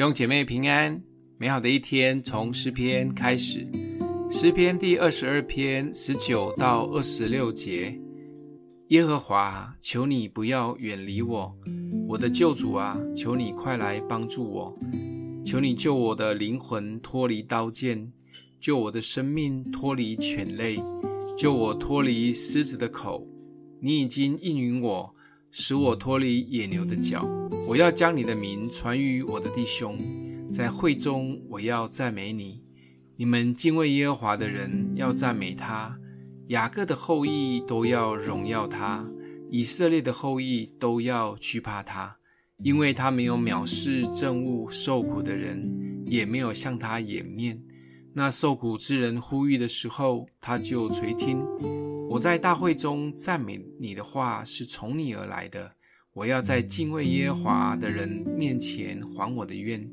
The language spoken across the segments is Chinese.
弟兄姐妹平安，美好的一天从诗篇开始。诗篇第二十二篇十九到二十六节：耶和华，求你不要远离我，我的救主啊，求你快来帮助我。求你救我的灵魂脱离刀剑，救我的生命脱离犬类，救我脱离狮子的口。你已经应允我，使我脱离野牛的角。我要将你的名传于我的弟兄，在会中我要赞美你。你们敬畏耶和华的人要赞美他，雅各的后裔都要荣耀他，以色列的后裔都要惧怕他，因为他没有藐视憎恶受苦的人，也没有向他掩面。那受苦之人呼吁的时候，他就垂听。我在大会中赞美你的话是从你而来的。我要在敬畏耶和华的人面前还我的愿，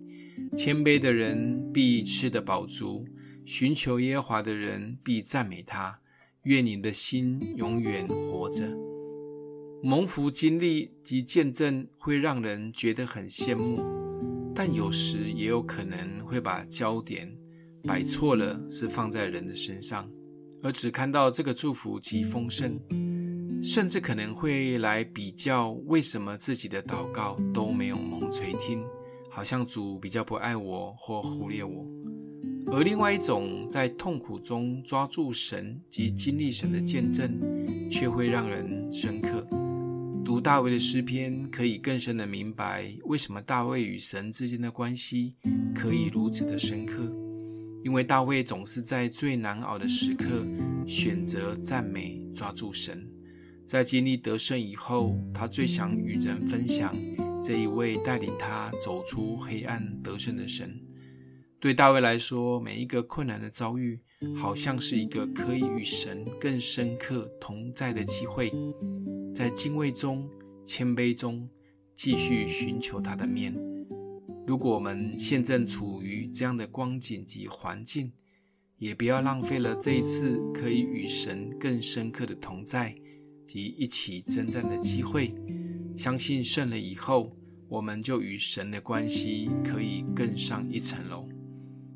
谦卑的人必吃得饱足，寻求耶和华的人必赞美他。愿你的心永远活着。蒙福经历及见证会让人觉得很羡慕，但有时也有可能会把焦点摆错了，是放在人的身上，而只看到这个祝福及丰盛。甚至可能会来比较，为什么自己的祷告都没有蒙垂听，好像主比较不爱我或忽略我。而另外一种在痛苦中抓住神及经历神的见证，却会让人深刻。读大卫的诗篇，可以更深的明白为什么大卫与神之间的关系可以如此的深刻。因为大卫总是在最难熬的时刻选择赞美，抓住神。在经历得胜以后，他最想与人分享这一位带领他走出黑暗得胜的神。对大卫来说，每一个困难的遭遇，好像是一个可以与神更深刻同在的机会。在敬畏中、谦卑中，继续寻求他的面。如果我们现正处于这样的光景及环境，也不要浪费了这一次可以与神更深刻的同在。及一起征战的机会，相信胜了以后，我们就与神的关系可以更上一层楼。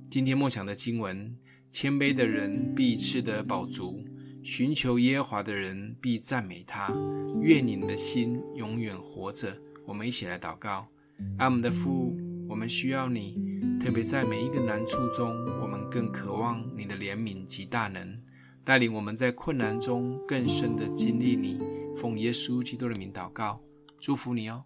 今天默想的经文：谦卑的人必吃得饱足，寻求耶和华的人必赞美他。愿你们的心永远活着。我们一起来祷告：阿们的父，我们需要你，特别在每一个难处中，我们更渴望你的怜悯及大能。带领我们在困难中更深的经历你，奉耶稣基督的名祷告，祝福你哦。